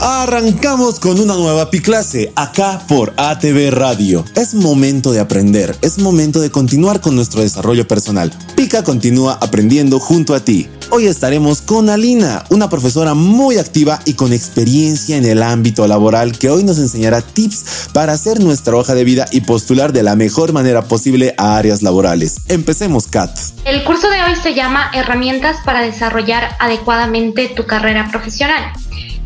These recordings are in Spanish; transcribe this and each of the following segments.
Arrancamos con una nueva Piclase acá por ATV Radio. Es momento de aprender, es momento de continuar con nuestro desarrollo personal. Pica continúa aprendiendo junto a ti. Hoy estaremos con Alina, una profesora muy activa y con experiencia en el ámbito laboral que hoy nos enseñará tips para hacer nuestra hoja de vida y postular de la mejor manera posible a áreas laborales. Empecemos, Kat. El curso de hoy se llama Herramientas para desarrollar adecuadamente tu carrera profesional.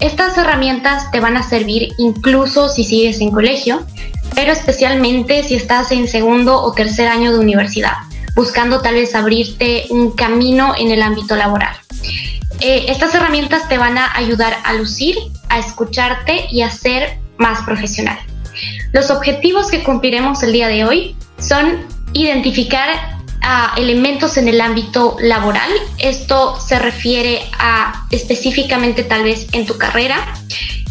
Estas herramientas te van a servir incluso si sigues en colegio, pero especialmente si estás en segundo o tercer año de universidad, buscando tal vez abrirte un camino en el ámbito laboral. Eh, estas herramientas te van a ayudar a lucir, a escucharte y a ser más profesional. Los objetivos que cumpliremos el día de hoy son identificar a elementos en el ámbito laboral. Esto se refiere a específicamente tal vez en tu carrera.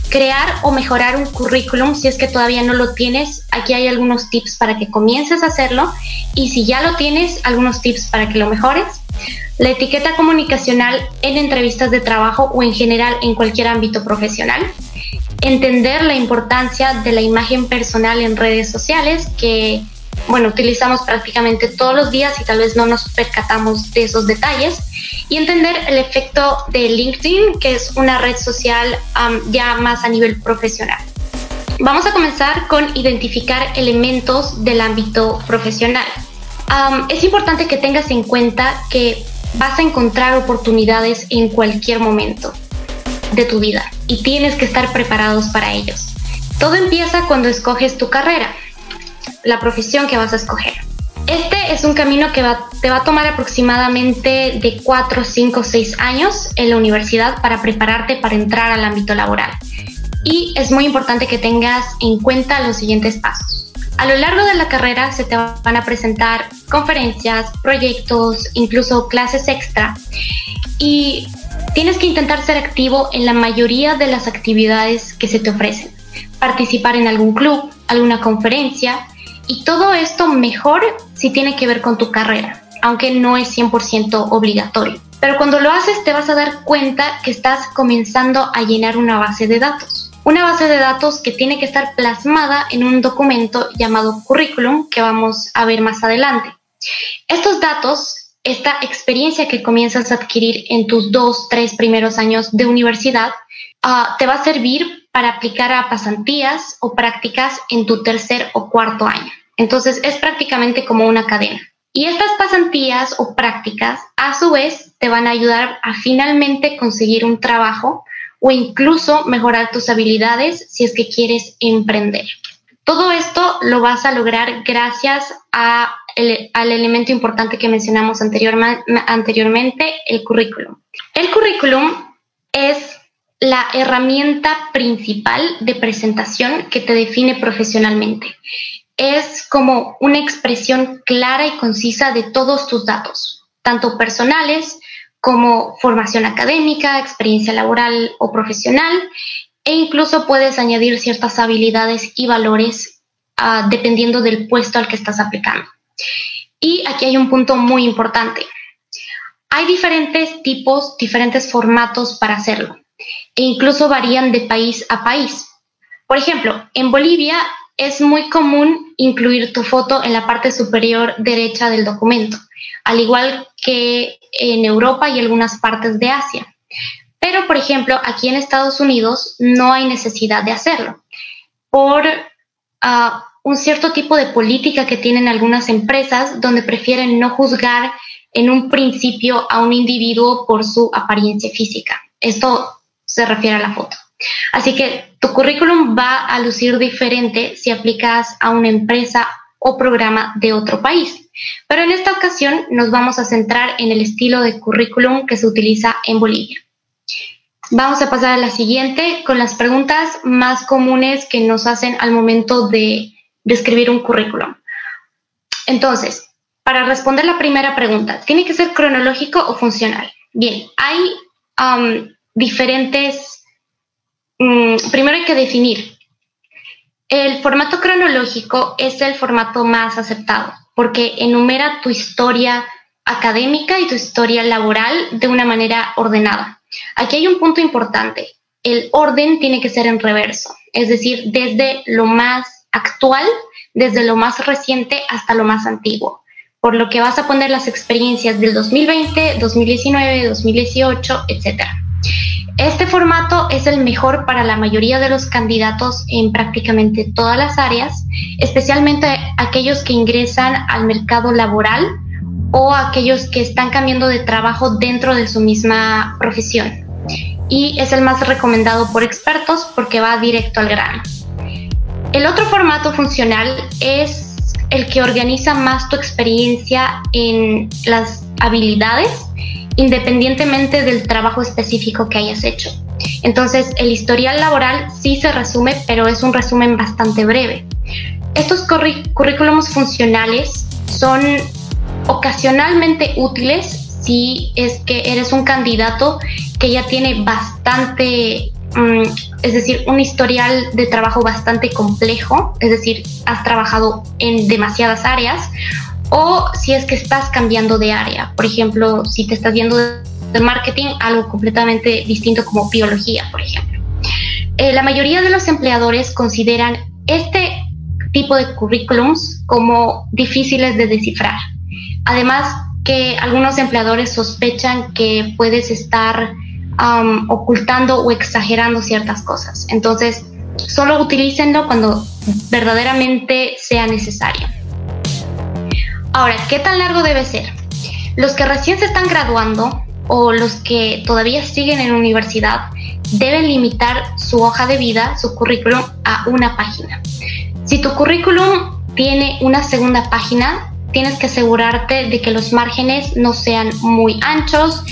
Crear o mejorar un currículum, si es que todavía no lo tienes, aquí hay algunos tips para que comiences a hacerlo. Y si ya lo tienes, algunos tips para que lo mejores. La etiqueta comunicacional en entrevistas de trabajo o en general en cualquier ámbito profesional. Entender la importancia de la imagen personal en redes sociales, que bueno, utilizamos prácticamente todos los días y tal vez no nos percatamos de esos detalles. Y entender el efecto de LinkedIn, que es una red social ya más a nivel profesional. Vamos a comenzar con identificar elementos del ámbito profesional. es importante que tengas en cuenta que vas a encontrar oportunidades en cualquier momento de tu vida y tienes que estar preparados para ellos. Todo empieza cuando escoges tu carrera la profesión que vas a escoger. Este es un camino que te va a tomar aproximadamente de 4, 5, 6 años en la universidad para prepararte para entrar al ámbito laboral. Y es muy importante que tengas en cuenta los siguientes pasos. A lo largo de la carrera se te van a presentar conferencias, proyectos, incluso clases extra. Y tienes que intentar ser activo en la mayoría de las actividades que se te ofrecen. Participar en algún club, alguna conferencia, y todo esto mejor si tiene que ver con tu carrera, aunque no es 100% obligatorio. Pero cuando lo haces te vas a dar cuenta que estás comenzando a llenar una base de datos. Una base de datos que tiene que estar plasmada en un documento llamado currículum que vamos a ver más adelante. Estos datos, esta experiencia que comienzas a adquirir en tus dos, tres primeros años de universidad, ah, te va a servir para aplicar a pasantías o prácticas en tu tercer o cuarto año. Entonces es prácticamente como una cadena. Y estas pasantías o prácticas a su vez te van a ayudar a finalmente conseguir un trabajo o incluso mejorar tus habilidades si es que quieres emprender. Todo esto lo vas a lograr gracias al elemento importante que mencionamos anteriormente, el currículum. El currículum es la herramienta principal de presentación que te define profesionalmente es como una expresión clara y concisa de todos tus datos, tanto personales como formación académica, experiencia laboral o profesional, e incluso puedes añadir ciertas habilidades y valores ah, dependiendo del puesto al que estás aplicando. Y aquí hay un punto muy importante. Hay diferentes tipos, diferentes formatos para hacerlo, e incluso varían de país a país. Por ejemplo, en Bolivia es muy común incluir tu foto en la parte superior derecha del documento, al igual que en Europa y algunas partes de Asia. Pero, por ejemplo, aquí en Estados Unidos no hay necesidad de hacerlo por ah, un cierto tipo de política que tienen algunas empresas donde prefieren no juzgar en un principio a un individuo por su apariencia física. Esto se refiere a la foto. Así que tu currículum va a lucir diferente si aplicas a una empresa o programa de otro país. Pero en esta ocasión nos vamos a centrar en el estilo de currículum que se utiliza en Bolivia. Vamos a pasar a la siguiente con las preguntas más comunes que nos hacen al momento de, escribir un currículum. Entonces, para responder la primera pregunta, ¿tiene que ser cronológico o funcional? Bien, hay um, diferentes primero hay que definir. El formato cronológico es el formato más aceptado porque enumera tu historia académica y tu historia laboral de una manera ordenada. Aquí hay un punto importante. el orden tiene que ser en reverso, es decir, desde lo más actual, desde lo más reciente hasta lo más antiguo, por lo que vas a poner las experiencias del 2020, 2019, 2018, etc. Este formato es el mejor para la mayoría de los candidatos en prácticamente todas las áreas, especialmente aquellos que ingresan al mercado laboral o aquellos que están cambiando de trabajo dentro de su misma profesión. Y es el más recomendado por expertos porque va directo al grano. El otro formato funcional es el que organiza más tu experiencia en las habilidades independientemente del trabajo específico que hayas hecho. Entonces, el historial laboral sí se resume, pero es un resumen bastante breve. Estos currículums funcionales son ocasionalmente útiles si es que eres un candidato que ya tiene bastante, mm, es decir, un historial de trabajo bastante complejo, es decir, has trabajado en demasiadas áreas o si es que estás cambiando de área. Por ejemplo, si te estás yendo de marketing, algo completamente distinto como biología, por ejemplo. Eh, la mayoría de los empleadores consideran este tipo de currículums como difíciles de descifrar. Además que algunos empleadores sospechan que puedes estar ocultando o exagerando ciertas cosas. Entonces, solo utilícenlo cuando verdaderamente sea necesario. Ahora, ¿qué tan largo debe ser? Los que recién se están graduando o los que todavía siguen en universidad deben limitar su hoja de vida, su currículum, a una página. Si tu currículum tiene una segunda página, tienes que asegurarte de que los márgenes no sean muy anchos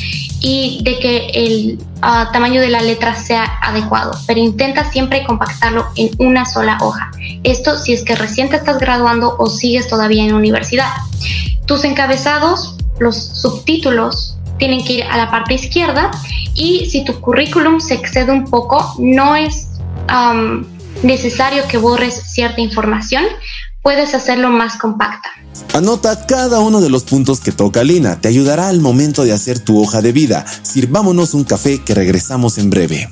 y de que el ah, tamaño de la letra sea adecuado, pero intenta siempre compactarlo en una sola hoja. Esto si es que recién te estás graduando o sigues todavía en universidad. Tus encabezados, los subtítulos, tienen que ir a la parte izquierda y si tu currículum se excede un poco, no es necesario que borres cierta información, puedes hacerlo más compacta. Anota cada uno de los puntos que toca Lina, te ayudará al momento de hacer tu hoja de vida. Sirvámonos un café que regresamos en breve.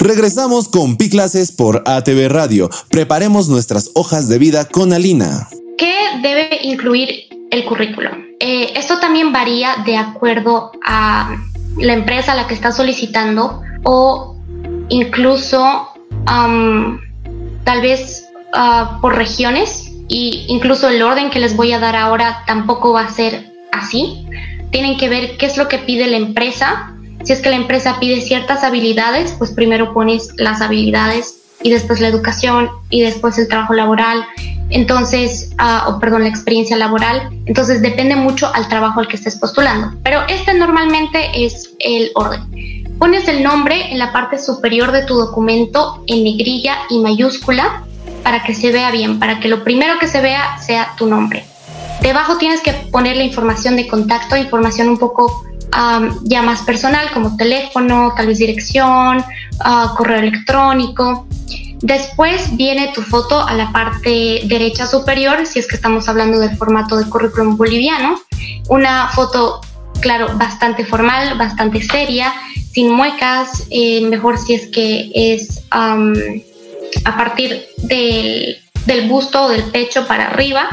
Regresamos con Pi Clases por ATV Radio. Preparemos nuestras hojas de vida con Alina. ¿Qué debe incluir el currículum? Eh, esto también varía de acuerdo a la empresa a la que está solicitando o incluso tal vez ah, por regiones y incluso el orden que les voy a dar ahora tampoco va a ser así. Tienen que ver qué es lo que pide la empresa si es que la empresa pide ciertas habilidades, pues primero pones las habilidades y después la educación y después el trabajo laboral. Entonces, uh, o perdón, la experiencia laboral. Entonces depende mucho al trabajo al que estés postulando. Pero este normalmente es el orden. Pones el nombre en la parte superior de tu documento en negrilla y mayúscula para que se vea bien, para que lo primero que se vea sea tu nombre. Debajo tienes que poner la información de contacto, información un poco ya más personal como teléfono, tal vez dirección, ah, correo electrónico. Después viene tu foto a la parte derecha superior, si es que estamos hablando del formato de currículum boliviano. Una foto, claro, bastante formal, bastante seria, sin muecas, eh, mejor si es que es a partir del, del busto o del pecho para arriba.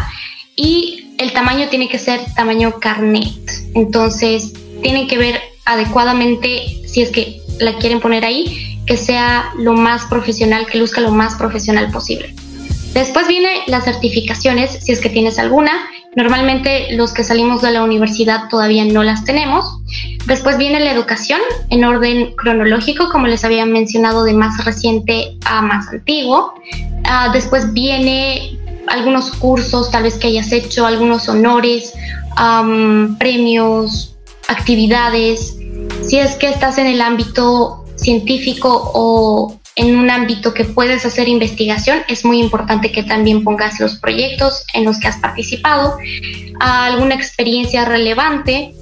Y el tamaño tiene que ser tamaño carnet. Entonces, tienen que ver adecuadamente, si es que la quieren poner ahí, que sea lo más profesional, que luzca lo más profesional posible. Después viene las certificaciones, si es que tienes alguna. Normalmente los que salimos de la universidad todavía no las tenemos. Después viene la educación en orden cronológico, como les había mencionado, de más reciente a más antiguo. Ah, después viene algunos cursos, tal vez que hayas hecho, algunos honores, premios, actividades, si es que estás en el ámbito científico o en un ámbito que puedes hacer investigación, es muy importante que también pongas los proyectos en los que has participado, alguna experiencia relevante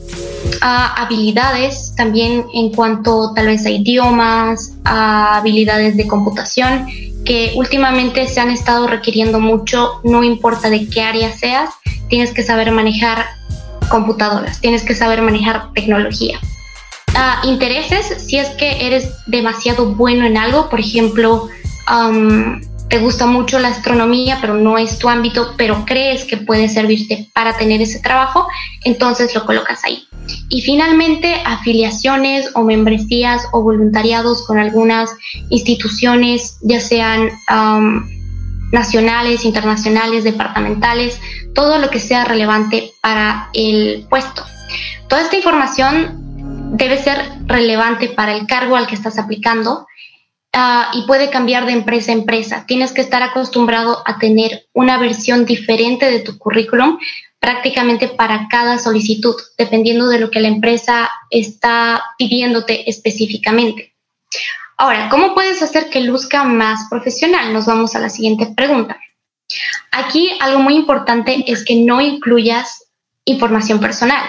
habilidades también en cuanto tal vez a idiomas, a habilidades de computación, que últimamente se han estado requiriendo mucho, no importa de qué área seas, tienes que saber manejar computadoras, tienes que saber manejar tecnología. intereses, si es que eres demasiado bueno en algo, por ejemplo, te gusta mucho la astronomía, pero no es tu ámbito, pero crees que puede servirte para tener ese trabajo, entonces lo colocas ahí. Y finalmente, afiliaciones o membresías o voluntariados con algunas instituciones, ya sean nacionales, internacionales, departamentales, todo lo que sea relevante para el puesto. Toda esta información debe ser relevante para el cargo al que estás aplicando Ah, y puede cambiar de empresa a empresa. Tienes que estar acostumbrado a tener una versión diferente de tu currículum prácticamente para cada solicitud, dependiendo de lo que la empresa está pidiéndote específicamente. Ahora, ¿cómo puedes hacer que luzca más profesional? Nos vamos a la siguiente pregunta. Aquí algo muy importante es que no incluyas información personal.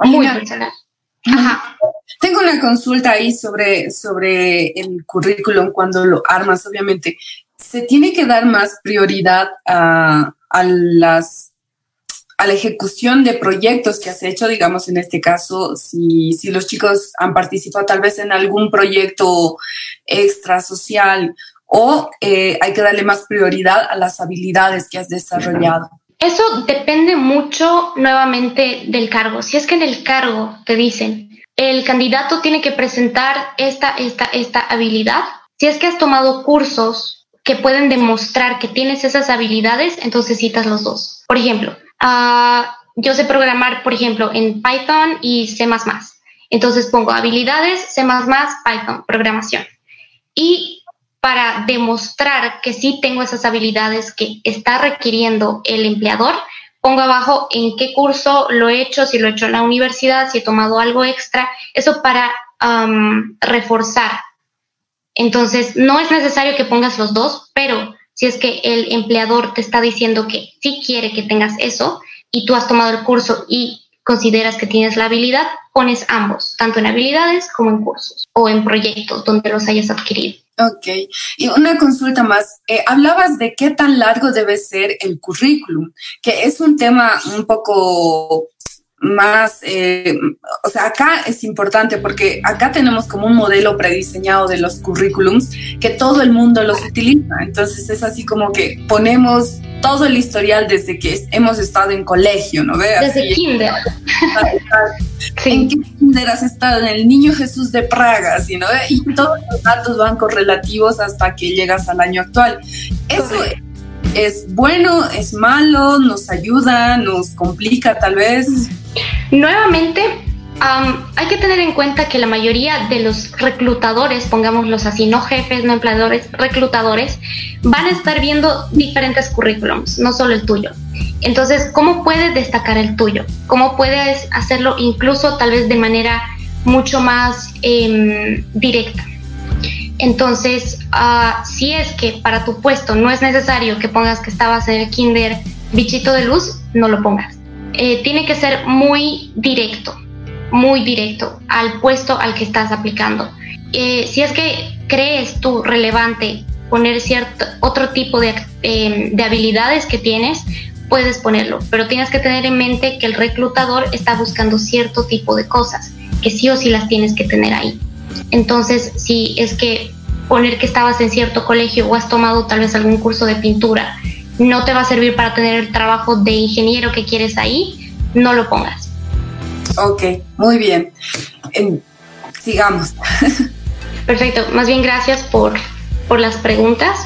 Muy personal. Tengo una consulta ahí sobre, sobre el currículum cuando lo armas, obviamente. ¿Se tiene que dar más prioridad a, a las a la ejecución de proyectos que has hecho, digamos en este caso, si, si los chicos han participado tal vez en algún proyecto extra social o eh, hay que darle más prioridad a las habilidades que has desarrollado. Eso depende mucho nuevamente del cargo. Si es que en el cargo te dicen, el candidato tiene que presentar esta, esta, esta habilidad. Si es que has tomado cursos que pueden demostrar que tienes esas habilidades, entonces citas los dos. Por ejemplo, ah, yo sé programar, por ejemplo, en Python y C++. Entonces pongo habilidades, C++, Python, programación. Y para demostrar que sí tengo esas habilidades que está requiriendo el empleador, pongo abajo en qué curso lo he hecho, si lo he hecho en la universidad, si he tomado algo extra, eso para reforzar. Entonces, no es necesario que pongas los dos, pero si es que el empleador te está diciendo que sí quiere que tengas eso y tú has tomado el curso y consideras que tienes la habilidad, pones ambos, tanto en habilidades como en cursos o en proyectos donde los hayas adquirido. Ok, y una consulta más. Eh, hablabas de qué tan largo debe ser el currículum, que es un tema un poco más, eh, o sea, acá es importante porque acá tenemos como un modelo prediseñado de los currículums que todo el mundo los utiliza. Entonces es así como que ponemos todo el historial desde que hemos estado en colegio, ¿no veas? Desde kinder. ¿En qué kinder has estado? En el Niño Jesús de Praga, ¿sí, no? Y todos los datos van correlativos hasta que llegas al año actual. Eso es ¿Es bueno, es malo, nos ayuda, nos complica tal vez? Nuevamente, hay que tener en cuenta que la mayoría de los reclutadores, pongámoslos así, no jefes, no empleadores, reclutadores, van a estar viendo diferentes currículums, no solo el tuyo. Entonces, ¿cómo puedes destacar el tuyo? ¿Cómo puedes hacerlo incluso tal vez de manera mucho más em, directa? Entonces, uh, si es que para tu puesto no es necesario que pongas que estabas en el kinder bichito de luz, no lo pongas. Eh, tiene que ser muy directo, muy directo al puesto al que estás aplicando. Eh, si es que crees tú relevante poner cierto otro tipo de, em, de habilidades que tienes, puedes ponerlo, pero tienes que tener en mente que el reclutador está buscando cierto tipo de cosas, que sí o sí las tienes que tener ahí. Entonces, si es que poner que estabas en cierto colegio o has tomado tal vez algún curso de pintura no te va a servir para tener el trabajo de ingeniero que quieres ahí, no lo pongas. Ok, muy bien. sigamos. Perfecto, más bien gracias por, por las preguntas.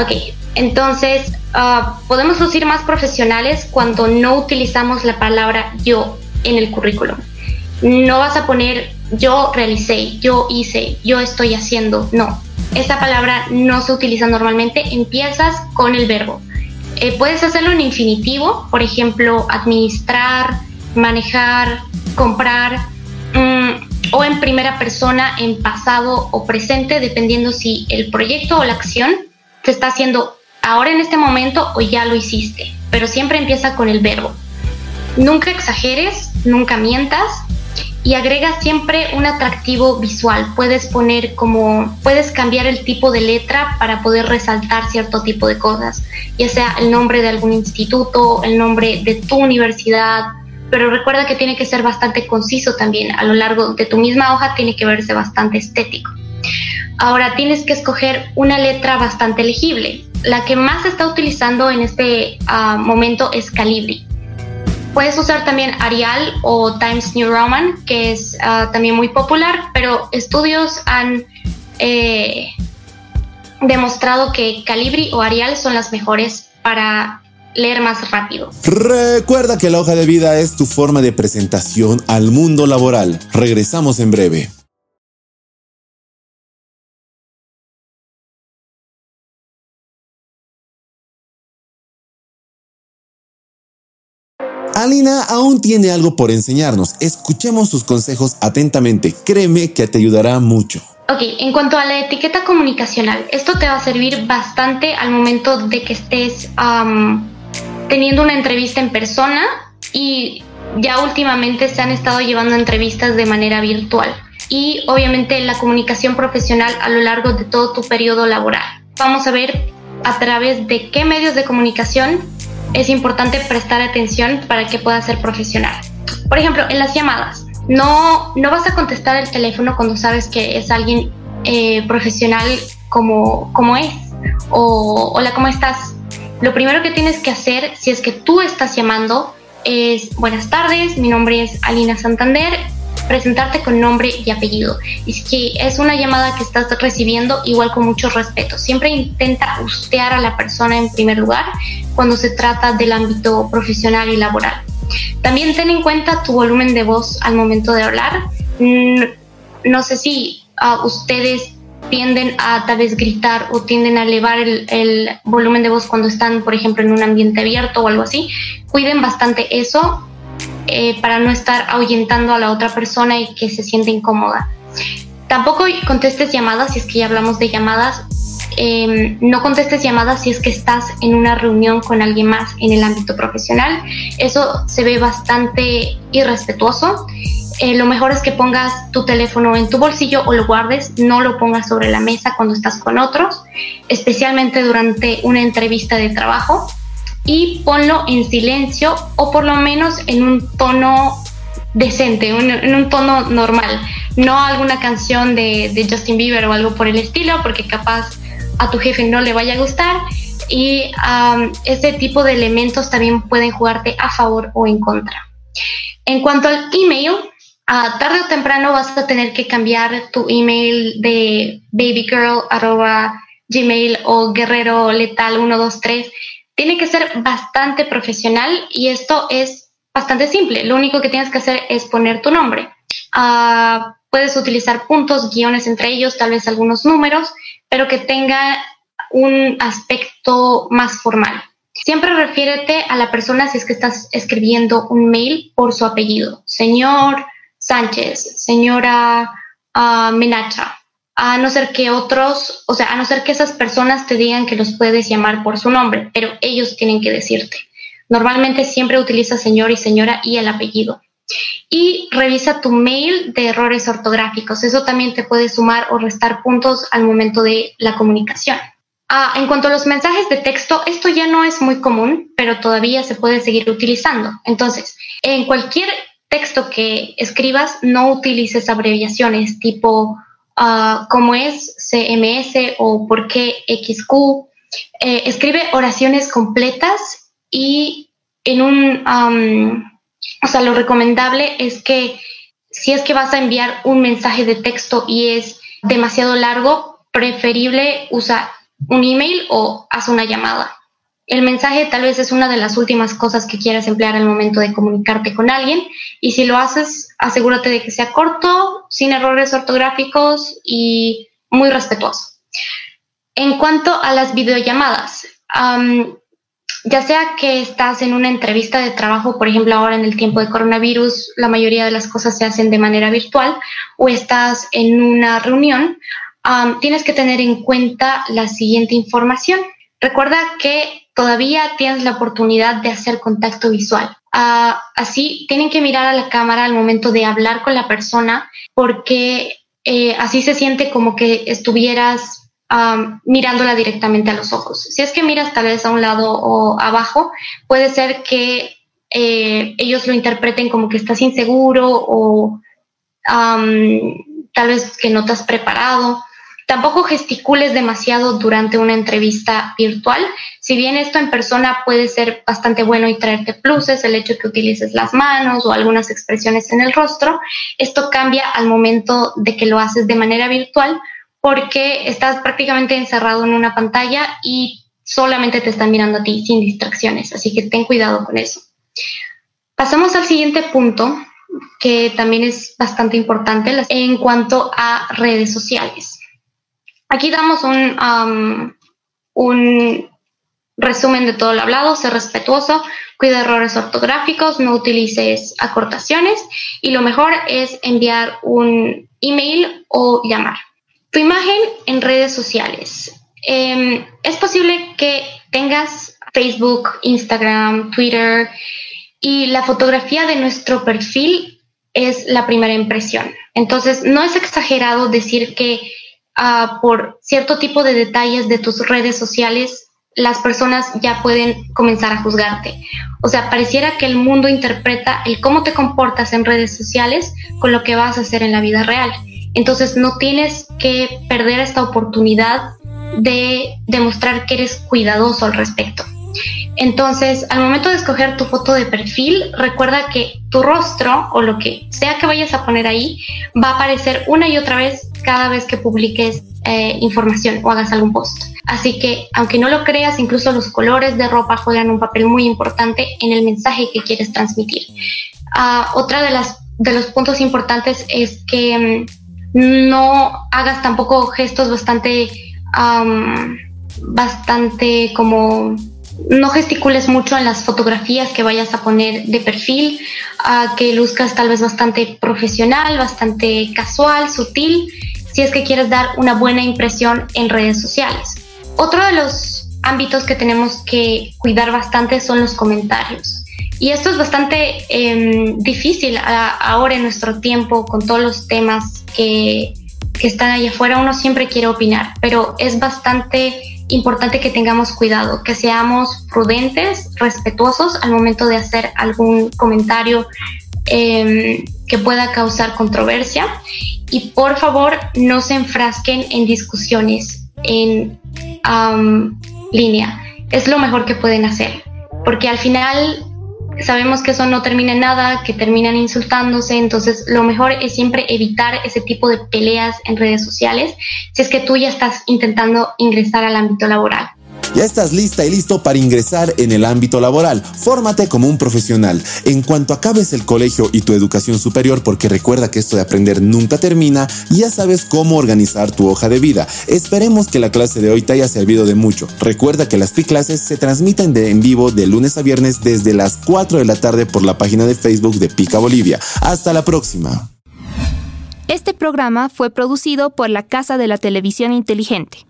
Ok, entonces ah, podemos lucir más profesionales cuando no utilizamos la palabra yo en el currículum. No vas a poner yo realicé, yo hice, yo estoy haciendo. No, esta palabra no se utiliza normalmente. Empiezas con el verbo. Eh, puedes hacerlo en infinitivo, por ejemplo, administrar, manejar, comprar, mm, o en primera persona, en pasado o presente, dependiendo si el proyecto o la acción se está haciendo ahora en este momento o ya lo hiciste. Pero siempre empieza con el verbo. Nunca exageres, nunca mientas y agrega siempre un atractivo visual. Puedes poner como, puedes cambiar el tipo de letra para poder resaltar cierto tipo de cosas, ya sea el nombre de algún instituto, el nombre de tu universidad, pero recuerda que tiene que ser bastante conciso también. A lo largo de tu misma hoja tiene que verse bastante estético. Ahora tienes que escoger una letra bastante legible. La que más se está utilizando en este ah, momento es Calibri. Puedes usar también Arial o Times New Roman, que es ah, también muy popular, pero estudios han eh, demostrado que Calibri o Arial son las mejores para leer más rápido. Recuerda que la hoja de vida es tu forma de presentación al mundo laboral. Regresamos en breve. Alina aún tiene algo por enseñarnos. Escuchemos sus consejos atentamente. Créeme que te ayudará mucho. Ok, en cuanto a la etiqueta comunicacional, esto te va a servir bastante al momento de que estés teniendo una entrevista en persona y ya últimamente se han estado llevando entrevistas de manera virtual y obviamente la comunicación profesional a lo largo de todo tu periodo laboral. Vamos a ver a través de qué medios de comunicación es importante prestar atención para que pueda ser profesional. Por ejemplo, en las llamadas, no, no vas a contestar el teléfono cuando sabes que es alguien eh, profesional como, como es. O, hola, ¿cómo estás? Lo primero que tienes que hacer, si es que tú estás llamando, es buenas tardes, mi nombre es Alina Santander, presentarte con nombre y apellido. Y si es una llamada que estás recibiendo, igual con mucho respeto. Siempre intenta ustear a la persona en primer lugar cuando se trata del ámbito profesional y laboral. También ten en cuenta tu volumen de voz al momento de hablar. Mm, no sé si uh, ustedes tienden a tal vez gritar o tienden a elevar el, el, volumen de voz cuando están, por ejemplo, en un ambiente abierto o algo así. Cuiden bastante eso eh, para no estar ahuyentando a la otra persona y que se siente incómoda. Tampoco contestes llamadas si es que ya hablamos de llamadas. Em, no contestes llamadas si es que estás en una reunión con alguien más en el ámbito profesional. Eso se ve bastante irrespetuoso. Eh, lo mejor es que pongas tu teléfono en tu bolsillo o lo guardes, no lo pongas sobre la mesa cuando estás con otros, especialmente durante una entrevista de trabajo y ponlo en silencio o por lo menos en un tono decente, en un tono normal, no alguna canción de, Justin Bieber o algo por el estilo, porque capaz a tu jefe no le vaya a gustar. Y este tipo de elementos también pueden jugarte a favor o en contra. En cuanto al email, tarde o temprano vas a tener que cambiar tu email de babygirl.gmail o guerrero letal 123 tiene que ser bastante profesional y esto es bastante simple. Lo único que tienes que hacer es poner tu nombre. Uh, puedes utilizar puntos, guiones entre ellos, tal vez algunos números, pero que tenga un aspecto más formal. Siempre refiérete a la persona si es que estás escribiendo un mail por su apellido. Señor Sánchez, señora uh, Menacha, a no ser que otros, o sea, a no ser que esas personas te digan que los puedes llamar por su nombre, pero ellos tienen que decirte. Normalmente siempre utiliza señor y señora y el apellido. Y revisa tu mail de errores ortográficos. Eso también te puede sumar o restar puntos al momento de la comunicación. Ah, en cuanto a los mensajes de texto, esto ya no es muy común, pero todavía se puede seguir utilizando. Entonces, en cualquier texto que escribas, no utilices abreviaciones tipo uh, como es CMS o por qué XQ. Eh, escribe oraciones completas y en un, o sea, lo recomendable es que si es que vas a enviar un mensaje de texto y es demasiado largo, preferible usa un email o haz una llamada. El mensaje tal vez es una de las últimas cosas que quieras emplear al momento de comunicarte con alguien y si lo haces, asegúrate de que sea corto, sin errores ortográficos y muy respetuoso. En cuanto a las videollamadas, ya sea que estás en una entrevista de trabajo, por ejemplo, ahora en el tiempo de coronavirus, la mayoría de las cosas se hacen de manera virtual, o estás en una reunión, tienes que tener en cuenta la siguiente información. Recuerda que todavía tienes la oportunidad de hacer contacto visual. Ah, así tienen que mirar a la cámara al momento de hablar con la persona porque eh, así se siente como que estuvieras mirándola directamente a los ojos. Si es que miras tal vez a un lado o abajo, puede ser que eh, ellos lo interpreten como que estás inseguro o tal vez que no te has preparado. Tampoco gesticules demasiado durante una entrevista virtual. Si bien esto en persona puede ser bastante bueno y traerte pluses, el hecho de que utilices las manos o algunas expresiones en el rostro, esto cambia al momento de que lo haces de manera virtual porque estás prácticamente encerrado en una pantalla y solamente te están mirando a ti sin distracciones. Así que ten cuidado con eso. Pasamos al siguiente punto, que también es bastante importante en cuanto a redes sociales. Aquí damos un, un resumen de todo lo hablado, ser respetuoso, cuida errores ortográficos, no utilices acortaciones y lo mejor es enviar un email o llamar. Tu imagen en redes sociales. Em, es posible que tengas Facebook, Instagram, Twitter y la fotografía de nuestro perfil es la primera impresión. Entonces, no es exagerado decir que por cierto tipo de detalles de tus redes sociales, las personas ya pueden comenzar a juzgarte. O sea, pareciera que el mundo interpreta el cómo te comportas en redes sociales con lo que vas a hacer en la vida real. Entonces no tienes que perder esta oportunidad de demostrar que eres cuidadoso al respecto. Entonces, al momento de escoger tu foto de perfil, recuerda que tu rostro o lo que sea que vayas a poner ahí va a aparecer una y otra vez cada vez que publiques eh, información o hagas algún post. Así que, aunque no lo creas, incluso los colores de ropa juegan un papel muy importante en el mensaje que quieres transmitir. Ah, otra de las de los puntos importantes es que mm, no hagas tampoco gestos bastante bastante como no gesticules mucho en las fotografías que vayas a poner de perfil, que luzcas tal vez bastante profesional, bastante casual, sutil, si es que quieres dar una buena impresión en redes sociales. Otro de los ámbitos que tenemos que cuidar bastante son los comentarios. Y esto es bastante em, difícil ahora en nuestro tiempo con todos los temas que, que están allá afuera. Uno siempre quiere opinar, pero es bastante importante que tengamos cuidado, que seamos prudentes, respetuosos al momento de hacer algún comentario em, que pueda causar controversia y por favor no se enfrasquen en discusiones en línea. Es lo mejor que pueden hacer, porque al final sabemos que eso no termina en nada, que terminan insultándose, entonces lo mejor es siempre evitar ese tipo de peleas en redes sociales si es que tú ya estás intentando ingresar al ámbito laboral. Ya estás lista y listo para ingresar en el ámbito laboral. Fórmate como un profesional. En cuanto acabes el colegio y tu educación superior, porque recuerda que esto de aprender nunca termina, ya sabes cómo organizar tu hoja de vida. Esperemos que la clase de hoy te haya servido de mucho. Recuerda que las PI clases se transmiten de en vivo de lunes a viernes desde las 4 de la tarde por la página de Facebook de Pica Bolivia. Hasta la próxima. Este programa fue producido por la Casa de la Televisión Inteligente.